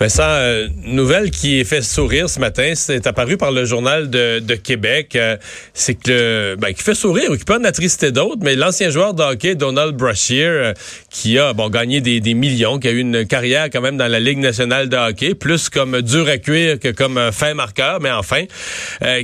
Vincent, euh, nouvelle qui fait sourire ce matin, c'est apparu par le journal de, Québec. Euh, c'est que ben, qui fait sourire ou qui peut en attrister d'autres, mais l'ancien joueur de hockey Donald Brashear, euh, qui a bon gagné des, millions, qui a eu une carrière quand même dans la Ligue nationale de hockey, plus comme dur à cuire que comme fin marqueur, mais enfin,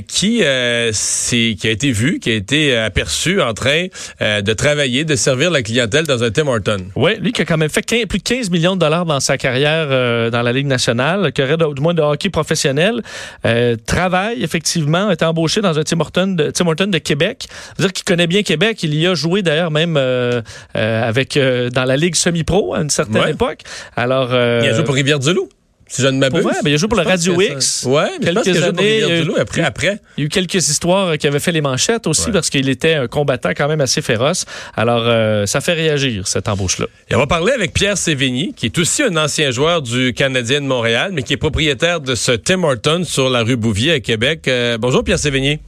qui c'est qui a été vu, qui a été aperçu en train de travailler, de servir la clientèle dans un Tim Horton. Oui, lui qui a quand même fait plus de 15 millions de dollars dans sa carrière dans la Ligue nationale, qui aurait du moins de hockey professionnel, euh, travaille effectivement, est embauché dans un Tim Horton de, Tim Horton de Québec. C'est-à-dire qu'il connaît bien Québec. Il y a joué d'ailleurs même euh, euh, avec dans la Ligue semi-pro à une certaine époque. Alors, il a joué pour Rivière-du-Loup si je ne m'abuse. Ouais, mais il a joué pour le Radio X. Ouais, quelques années. après, après. Il y a eu quelques histoires qui avaient fait les manchettes aussi parce qu'il était un combattant quand même assez féroce. Alors, euh, ça fait réagir, cette embauche-là. Et on va parler avec Pierre Sévigny, qui est aussi un ancien joueur du Canadien de Montréal, mais qui est propriétaire de ce Tim Horton sur la rue Bouvier à Québec. Euh, bonjour, Pierre Sévigny.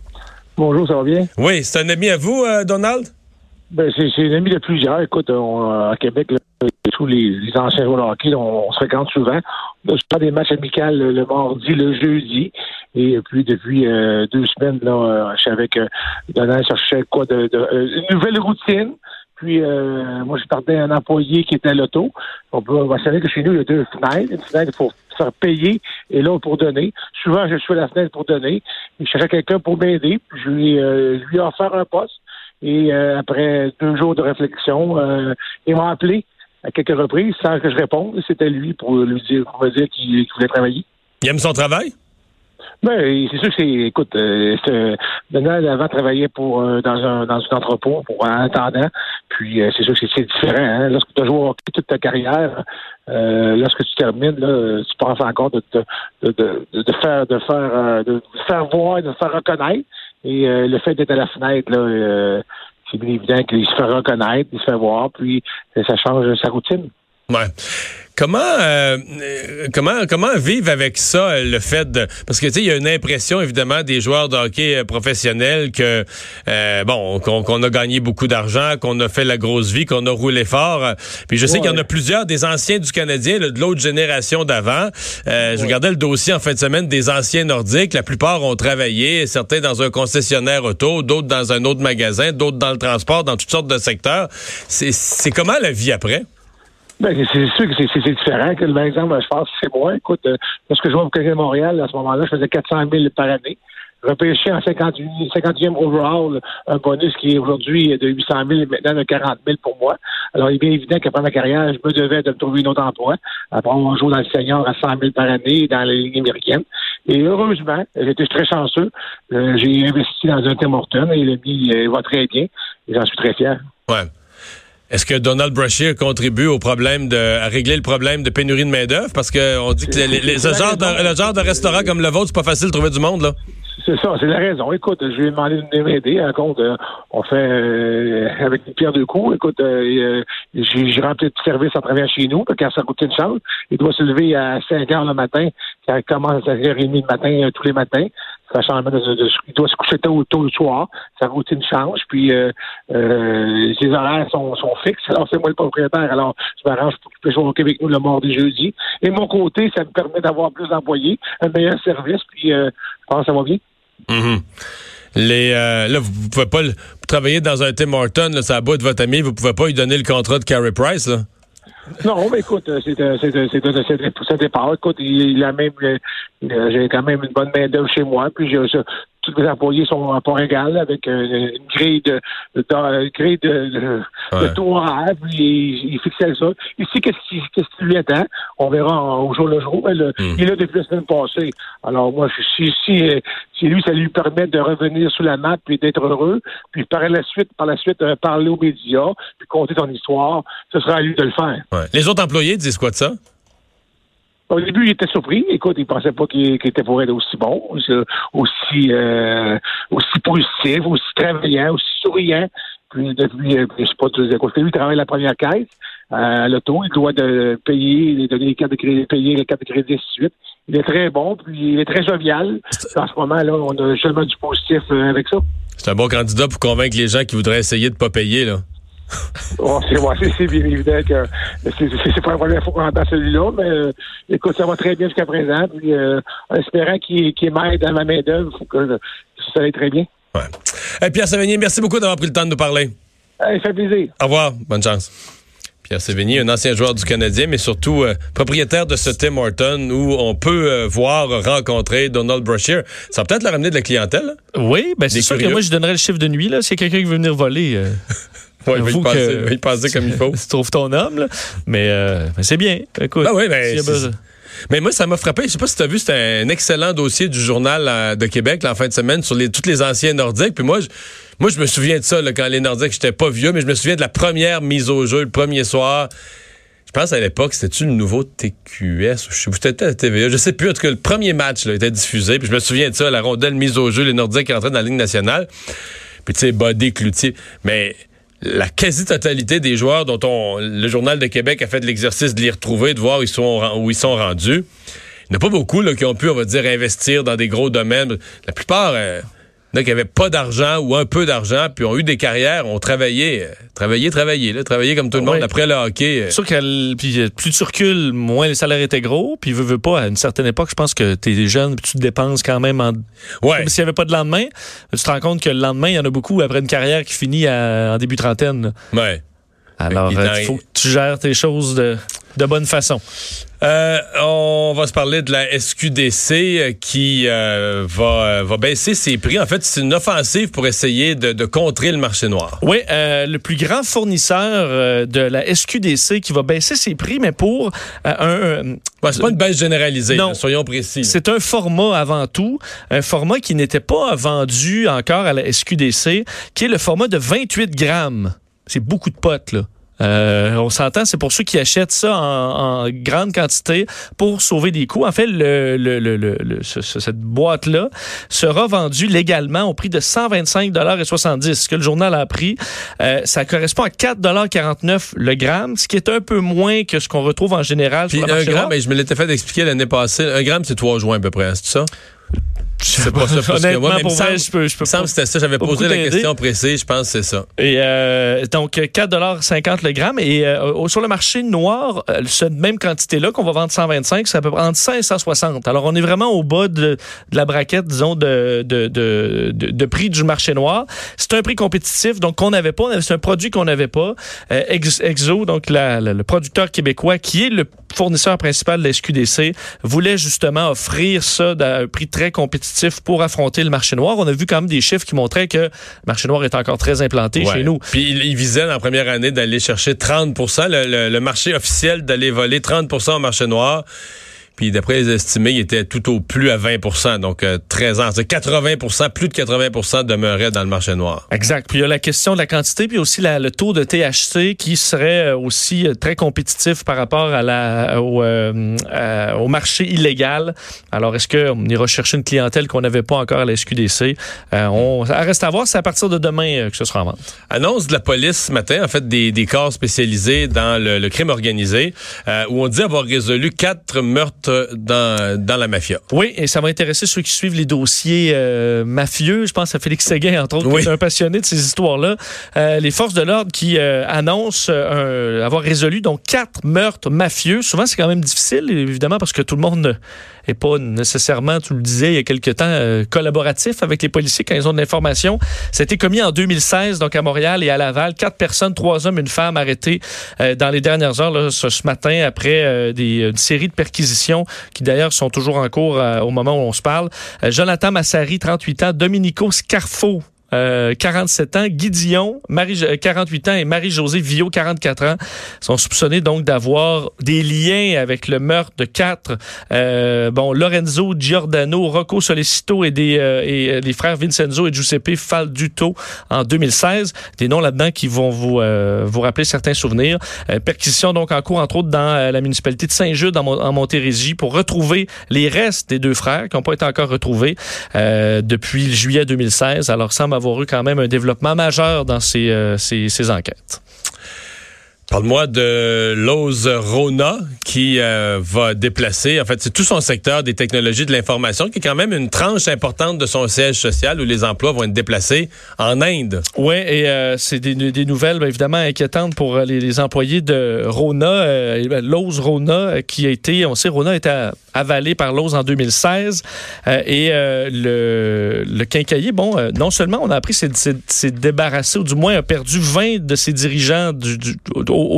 Bonjour, ça va bien? Oui, c'est un ami à vous, euh, Donald? Ben, c'est un ami de plusieurs. Écoute, à Québec, tous les, anciens joueurs de hockey, on, se fréquente souvent. On a des matchs amicaux le, mardi, le jeudi. Et puis depuis euh, deux semaines, là, euh, je suis avec euh, Donald cherchait quoi de, de une nouvelle routine. Puis moi, je partais un employé qui était à l'auto. On peut on savoir que chez nous, il y a deux fenêtres. Une fenêtre pour faire payer et l'autre pour donner. Souvent, je suis à la fenêtre pour donner. Je cherchais quelqu'un pour m'aider. Puis je lui, lui ai offert un poste. Et après deux jours de réflexion, il m'a appelé à quelques reprises sans que je réponde. C'était lui pour lui dire, pour me dire qu'il voulait travailler. Il aime son travail? Ben, c'est sûr que c'est, écoute, euh, Donald avant travaillait pour euh, dans un dans un entrepôt pour un attendant. Puis euh, c'est sûr que c'est différent. Hein? Lorsque tu as joué au hockey toute ta carrière, euh, lorsque tu termines, là, tu penses encore de, de, de, de, faire de faire euh, de faire voir, de faire reconnaître. Et le fait d'être à la fenêtre, là, c'est bien évident qu'il se fait reconnaître, il se fait voir, puis ça change sa routine. Ouais. Comment euh, comment comment vivre avec ça le fait de parce que tu sais il y a une impression évidemment des joueurs de hockey euh, professionnels que euh, bon qu'on a gagné beaucoup d'argent, qu'on a fait la grosse vie, qu'on a roulé fort. Puis je sais qu'il y en a plusieurs des anciens du Canadien de l'autre génération d'avant. Je regardais le dossier en fin de semaine des anciens nordiques, la plupart ont travaillé, certains dans un concessionnaire auto, d'autres dans un autre magasin, d'autres dans le transport, dans toutes sortes de secteurs. C'est comment la vie après? Ben, c'est sûr que c'est différent que, exemple, je pense c'est moi. Écoute, euh, lorsque je jouais au Canadien Montréal, à ce moment-là, je faisais 400 000 par année. Repêché en 50e overall, un bonus qui est aujourd'hui de 800 000 et maintenant de 40 000 pour moi. Alors, il est bien évident qu'après ma carrière, je me devais de me trouver un autre emploi. Après, on joue dans le senior à 100 000 par année dans la Ligue américaine. Et heureusement, j'étais très chanceux. Euh, j'ai investi dans un Tim Horton et le mis euh, va très bien. J'en suis très fier. Ouais. Est-ce que Donald Brashear contribue au problème de à régler le problème de pénurie de main d'œuvre parce qu'on dit que les, les, genre de, le genre de restaurant comme le vôtre c'est pas facile de trouver du monde là. C'est ça, c'est la raison. Écoute, je lui ai demandé de m'aider. À compte, euh, on fait euh, avec une pierre de coups. Écoute, euh, j'ai rempli de service en travaillant chez nous, car ça coûte une chance. Il doit se lever à 5 heures le matin, ça commence à 5h30 le matin, tous les matins ça change de, il doit se coucher tôt, tôt le soir, sa routine change, puis euh, euh, ses horaires sont, fixes. Alors c'est moi le propriétaire, alors je m'arrange pour qu'il puisse jouer au Québec nous le mardi jeudi. Et mon côté, ça me permet d'avoir plus d'employés, un meilleur service, puis euh, je pense que ça va bien. Mm-hmm. Les, euh, là, vous pouvez pas travailler dans un Tim Horton, là, ça a de votre ami, vous pouvez pas lui donner le contrat de Carey Price, là. Non, mais écoute, c'est ça départ. Écoute, il, a même, j'ai quand même une bonne main d'œuvre chez moi, puis j'ai tous les employés sont à port égal avec euh, une grille de, de, une grille de, de, ouais. taux horaire, puis il, il fixait ça. Ici, qu'est-ce qui, qu'est-ce qui lui attend? On verra au jour le jour. Le, mm. Il est là depuis la semaine passée. Alors moi, si, si, si lui, ça lui permet de revenir sur la map puis d'être heureux, puis par la suite, par la suite, euh, parler aux médias, puis compter son histoire, ce sera à lui de le faire. Ouais. Les autres employés disent quoi de ça? Au début, il était surpris. Écoute, il pensait pas qu'il était pour être aussi bon, aussi euh, aussi positif, aussi travaillant, aussi souriant. Puis depuis, euh, je sais pas les Lui, il travaille la première caisse euh, à l'auto. Il doit de payer, donner les cartes de crédit, payer les cartes de crédit, de suite. Il est très bon, puis il est très jovial. En ce moment, là, on a seulement du positif avec ça. C'est un bon candidat pour convaincre les gens qui voudraient essayer de pas payer, là. Oh, c'est bien évident que c'est pas la première fois qu'on entend celui-là, mais euh, écoute, ça va très bien jusqu'à présent. Puis, euh, en espérant qu'il qu m'aide dans ma main-d'œuvre, faut que ça aille très bien. Ouais. Hey, Pierre Savigny, merci beaucoup d'avoir pris le temps de nous parler. Hey, ça fait plaisir. Au revoir. Bonne chance. Pierre Sévigny, un ancien joueur du Canadien, mais surtout euh, propriétaire de ce Tim Horton où on peut euh, voir rencontrer Donald Brashear. Ça va peut-être leur ramener de la clientèle. Oui, ben c'est sûr que moi je donnerais le chiffre de nuit là s'il y a quelqu'un qui veut venir voler. Euh, ouais, il va y passer, que, il passer comme il faut. tu trouves ton homme, là. Mais, euh, mais c'est bien. Écoute, ben oui, ben, mais moi, ça m'a frappé. Je sais pas si tu as vu, c'était un excellent dossier du journal de Québec là, en fin de semaine sur les, tous les anciens Nordiques. Puis moi, je, moi, je me souviens de ça là, quand les Nordiques, j'étais pas vieux, mais je me souviens de la première mise au jeu, le premier soir. Je pense à l'époque, c'était-tu le nouveau TQS? Je sais peut-être à la TVA. Je sais plus. En tout cas, le premier match là, était diffusé. Puis je me souviens de ça, la rondelle mise au jeu, les Nordiques qui rentraient dans la Ligue nationale. Puis tu sais, Bodé, Cloutier. Mais la quasi-totalité des joueurs dont on, le Journal de Québec a fait l'exercice de les retrouver, de voir où ils sont, où ils sont rendus. Il n'y en a pas beaucoup là, qui ont pu, on va dire, investir dans des gros domaines. La plupart... Euh, donc, qui n'avaient pas d'argent ou un peu d'argent, puis ont eu des carrières, ont travaillé, euh, travaillé, travaillé, là, travaillé comme tout le monde après le hockey. Euh. sûr que puis, euh, plus tu recules, moins les salaires étaient gros, puis veux, veux pas, à une certaine époque, je pense que tu es jeune, puis tu te dépenses quand même en... Ouais. S'il n'y avait pas de lendemain, tu te rends compte que le lendemain, il y en a beaucoup après une carrière qui finit en début trentaine. Ouais. Alors, il faut que tu gères tes choses de, de bonne façon. Euh, on va se parler de la SQDC euh, qui euh, va, va baisser ses prix. En fait, c'est une offensive pour essayer de, de, contrer le marché noir. Oui, le plus grand fournisseur de la SQDC qui va baisser ses prix, mais pour un... c'est pas une baisse généralisée, non, soyons précis. C'est un format avant tout, un format qui n'était pas vendu encore à la SQDC, qui est le format de 28 grammes. C'est beaucoup de potes, là. Euh, on s'entend, c'est pour ceux qui achètent ça en, en, grande quantité pour sauver des coûts. En fait, le, le, le, cette boîte-là sera vendue légalement au prix de 125,70 Ce que le journal a appris, euh, ça correspond à 4,49 le gramme, ce qui est un peu moins que ce qu'on retrouve en général Puis sur un gramme, ben, je me l'étais fait expliquer l'année passée. Un gramme, c'est 3 joints à peu près, c'est ça? Je pas ça Honnêtement, pour vrai, je peux, je peux pas. c'était ça. J'avais posé la question précise. Je pense que c'est ça. Et euh, donc, 4,50 le gramme. Et euh, sur le marché noir, euh, cette même quantité-là qu'on va vendre 125, c'est à peu près entre 100 et 160. Alors, on est vraiment au bas de, de la braquette, disons, de, de, de, de, prix du marché noir. C'est un prix compétitif, donc qu'on n'avait pas. C'est un produit qu'on n'avait pas. Euh, Exo, donc la, le producteur québécois, qui est le fournisseur principal de la SQDC, voulait justement offrir ça à un prix très compétitif pour affronter le marché noir. On a vu quand même des chiffres qui montraient que le marché noir est encore très implanté chez nous. Puis il, visait dans la première année d'aller chercher 30 le, le marché officiel d'aller voler 30% au marché noir. Puis d'après les estimés, il était tout au plus à 20% donc 13 euh, ans. C'est 80 plus de 80 demeurait dans le marché noir. Exact. Puis il y a la question de la quantité, puis aussi la, le taux de THC qui serait euh, aussi euh, très compétitif par rapport à la, au, au marché illégal. Alors, est-ce qu'on ira chercher une clientèle qu'on n'avait pas encore à la SQDC? on, reste à voir. C'est à partir de demain que ce sera en vente. Annonce de la police ce matin, en fait, des, des corps spécialisés dans le, le crime organisé, où on dit avoir résolu quatre meurtres dans, dans la mafia. Oui, et ça va intéresser ceux qui suivent les dossiers euh, mafieux. Je pense à Félix Séguin, entre autres, qui est un passionné de ces histoires-là. Euh, les forces de l'ordre qui euh, annoncent avoir résolu donc quatre meurtres mafieux. Souvent, c'est quand même difficile, évidemment, parce que tout le monde n'est pas nécessairement, tu le disais il y a quelque temps, collaboratif avec les policiers quand ils ont de l'information. Ça a été commis en 2016, donc à Montréal et à Laval. Quatre personnes, trois hommes, une femme arrêtés dans les dernières heures, là, ce, matin, après des, une série de perquisitions qui d'ailleurs sont toujours en cours euh, au moment où on se parle. Euh, Jonathan Massari, 38 ans, Dominico Scarfo, 47 euh, ans, Guy Dion, Marie, 48 euh, ans et Marie-Josée Villot, 44 ans, sont soupçonnés donc d'avoir des liens avec le meurtre de quatre, euh, bon, Lorenzo Giordano, Rocco Solicito et des et les frères Vincenzo et Giuseppe Falduto en 2016. Des noms là-dedans qui vont vous vous rappeler certains souvenirs. perquisition donc en cours entre autres dans la municipalité de Saint-Jude en, Montérégie pour retrouver les restes des deux frères qui n'ont pas été encore retrouvés depuis juillet 2016. Alors ça avoir eu quand même un développement majeur dans ces, euh, ces, ces enquêtes. Parle-moi de Lowe's Rona qui euh, va déplacer, en fait, c'est tout son secteur des technologies de l'information qui est quand même une tranche importante de son siège social où les emplois vont être déplacés en Inde. Oui, et euh, c'est des, nouvelles ben, évidemment inquiétantes pour euh, les, employés de Rona, euh, Lowe's Rona, qui a été, on sait, Rona a été avalé par Lowe's en 2016 et le, le quincailler, bon, non seulement on a appris s'est débarrassé, ou du moins a perdu 20 de ses dirigeants du,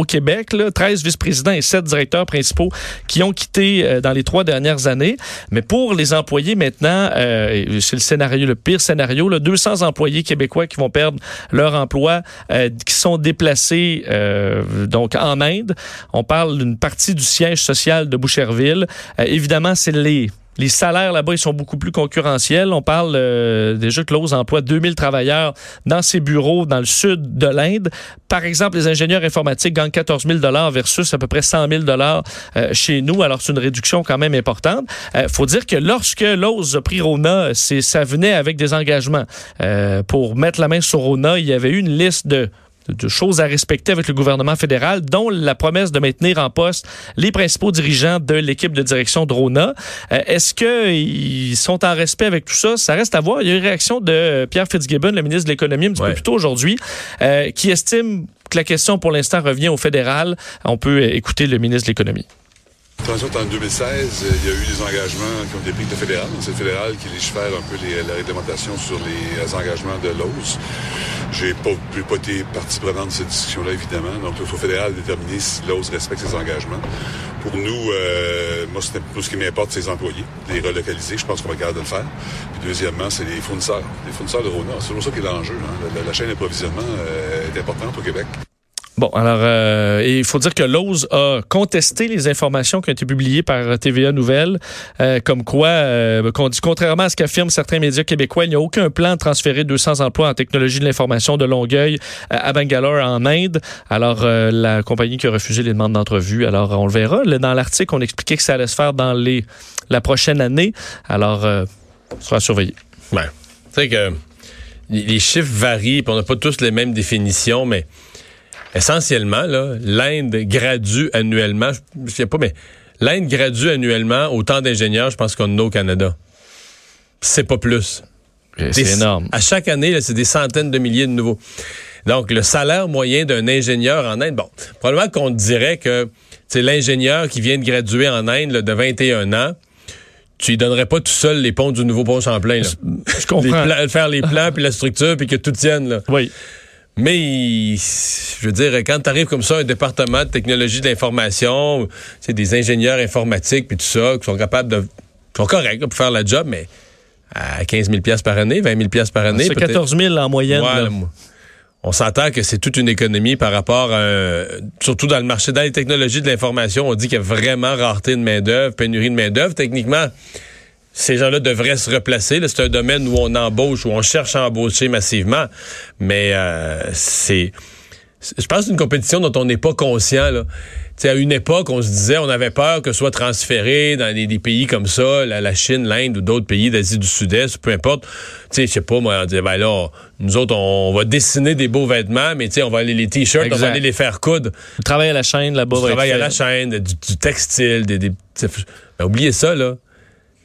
Québec, là, 13 vice-présidents et 7 directeurs principaux qui ont quitté euh, dans les trois dernières années. Mais pour les employés maintenant, euh, c'est le scénario, le pire scénario, là, 200 employés québécois qui vont perdre leur emploi, euh, qui sont déplacés donc en Inde. On parle d'une partie du siège social de Boucherville. évidemment, c'est les les salaires là-bas, ils sont beaucoup plus concurrentiels. On parle euh, déjà que Lowe's emploie 2000 travailleurs dans ses bureaux dans le sud de l'Inde. Par exemple, les ingénieurs informatiques gagnent 14 000 versus à peu près 100 000 euh, chez nous. Alors, c'est une réduction quand même importante. Il euh, faut dire que lorsque Lowe's a pris Rona, ça venait avec des engagements. Euh, pour mettre la main sur Rona, il y avait eu une liste de de choses à respecter avec le gouvernement fédéral, dont la promesse de maintenir en poste les principaux dirigeants de l'équipe de direction Drona. Euh, est-ce qu'ils sont en respect avec tout ça? Ça reste à voir. Il y a eu une réaction de Pierre Fitzgibbon, le ministre de l'Économie, un petit peu plus tôt aujourd'hui, euh, qui estime que la question pour l'instant revient au fédéral. On peut écouter le ministre de l'Économie. En 2016, il y a eu des engagements qui ont été pris de fédéral. C'est le fédéral qui légifère un peu la réglementation sur les engagements de l'OS. J'ai pas, pas été partie prenante de cette discussion-là, évidemment. Donc, il faut fédéral déterminer si l'OS respecte ses engagements. Pour nous, euh, moi, tout ce qui m'importe, c'est les employés, les relocaliser. Je pense qu'on va garder de le faire. Puis deuxièmement, c'est les fournisseurs, les fournisseurs de Rona. C'est toujours ça qui est l'enjeu. Hein. La, chaîne d'approvisionnement euh, est importante au Québec. Bon, alors, euh, il faut dire que Lowe's a contesté les informations qui ont été publiées par TVA Nouvelle, euh, comme quoi, euh, contrairement à ce qu'affirment certains médias québécois, il n'y a aucun plan de transférer 200 emplois en technologie de l'information de Longueuil à Bangalore, en Inde. Alors, la compagnie qui a refusé les demandes d'entrevue, alors on le verra. Dans l'article, on expliquait que ça allait se faire dans les, la prochaine année. Alors, on sera surveillé. Ouais. Tu sais que les chiffres varient, on n'a pas tous les mêmes définitions, mais essentiellement, l'Inde gradue annuellement, je ne sais pas, mais l'Inde gradue annuellement autant d'ingénieurs, je pense qu'on a au Canada. C'est pas plus. C'est énorme. À chaque année, c'est des centaines de milliers de nouveaux. Donc, le salaire moyen d'un ingénieur en Inde, bon, probablement qu'on dirait que c'est l'ingénieur qui vient de graduer en Inde de 21 ans tu lui donnerais pas tout seul les ponts du nouveau pont Champlain. Là. Je comprends. faire les plans, puis la structure, puis que tout tienne. Là. Oui. Mais, je veux dire, quand tu arrives comme ça, un département de technologie de l'information, c'est des ingénieurs informatiques, puis tout ça, qui sont capables de... Qui sont corrects pour faire la job, mais à 15 000 par année, 20 000 par année. C'est 14 000 en moyenne. on s'entend que c'est toute une économie par rapport à, surtout dans le marché, dans les technologies de l'information, on dit qu'il y a vraiment rareté de main-d'œuvre, pénurie de main-d'œuvre. Techniquement, ces gens-là devraient se replacer. C'est un domaine où on embauche, où on cherche à embaucher massivement. Mais euh, c'est, je pense, une compétition dont on n'est pas conscient. Là. à une époque, on se disait, on avait peur que soit transféré dans des, pays comme ça, la, Chine, l'Inde ou d'autres pays d'Asie du Sud-Est, peu importe. Tu sais, je sais pas, moi, on disait, ben là, nous autres, on, va dessiner des beaux vêtements, mais tu sais, on va aller les t-shirts, on va aller les faire coudre. Travail à la chaîne là-bas. Travail à la chaîne, du, textile, des, des ben, oubliez ça, là.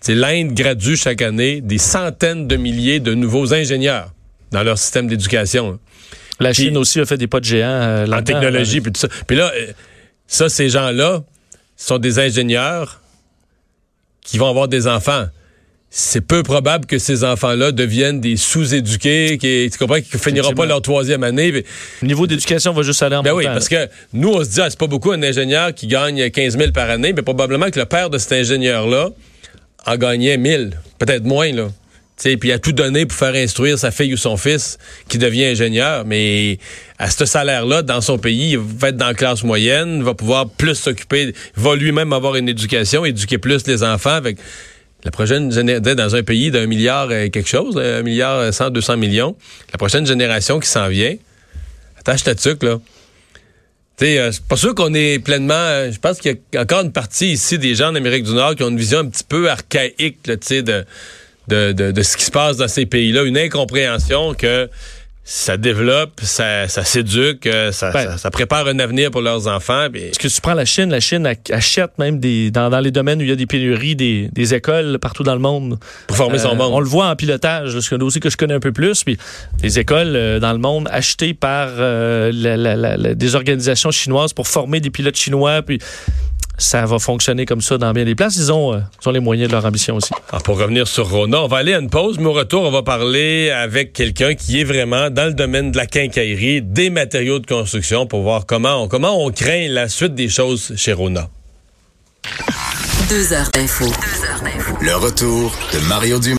L'Inde gradue chaque année des centaines de milliers de nouveaux ingénieurs dans leur système d'éducation. La Chine aussi a fait des pas de géant euh, en technologie, puis tout ça. Puis là, euh, ça, ces gens-là sont des ingénieurs qui vont avoir des enfants. C'est peu probable que ces enfants-là deviennent des sous-éduqués, qui, tu comprends, qui finiront pas leur troisième année. Le niveau d'éducation va juste aller en ben oui, parce que nous, on se dit, ah, c'est pas beaucoup un ingénieur qui gagne 15 000 par année, mais probablement que le père de cet ingénieur-là, en gagnait 1000, peut-être moins, là. Puis a tout donné pour faire instruire sa fille ou son fils qui devient ingénieur, mais à ce salaire-là, dans son pays, il va être dans la classe moyenne, va pouvoir plus s'occuper, va lui-même avoir une éducation, éduquer plus les enfants avec la prochaine génération, dans un pays d'un milliard et quelque chose, un milliard cent, deux cents millions, la prochaine génération qui s'en vient, attache ta tuque, là. Euh, c'est pas sûr qu'on est pleinement. Euh, je pense qu'il y a encore une partie ici des gens en Amérique du Nord qui ont une vision un petit peu archaïque de, de, de, de, ce qui se passe dans ces pays-là, une incompréhension que ça développe, ça, ça s'éduque, euh, ça, Ben. ça, ça prépare un avenir pour leurs enfants. puis- Parce que tu prends la Chine, la Chine ach- achète même des, dans, dans les domaines où il y a des pénuries, des, des écoles partout dans le monde. pour former son Euh, monde. On le voit en pilotage, c'est un dossier que je connais un peu plus. Puis les écoles euh, dans le monde achetées par euh, la- la- la- la- des organisations chinoises pour former des pilotes chinois. Puis ça va fonctionner comme ça dans bien des places. Ils ont, euh, ils ont les moyens de leur ambition aussi. Alors, pour revenir sur Rona, on va aller à une pause, mais au retour, on va parler avec quelqu'un qui est vraiment dans le domaine de la quincaillerie, des matériaux de construction, pour voir comment on, comment on craint la suite des choses chez Rona. Deux heures d'info. Le retour de Mario Dumont.